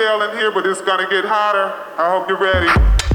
here, but it's gonna get hotter. I hope you're ready.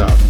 stop.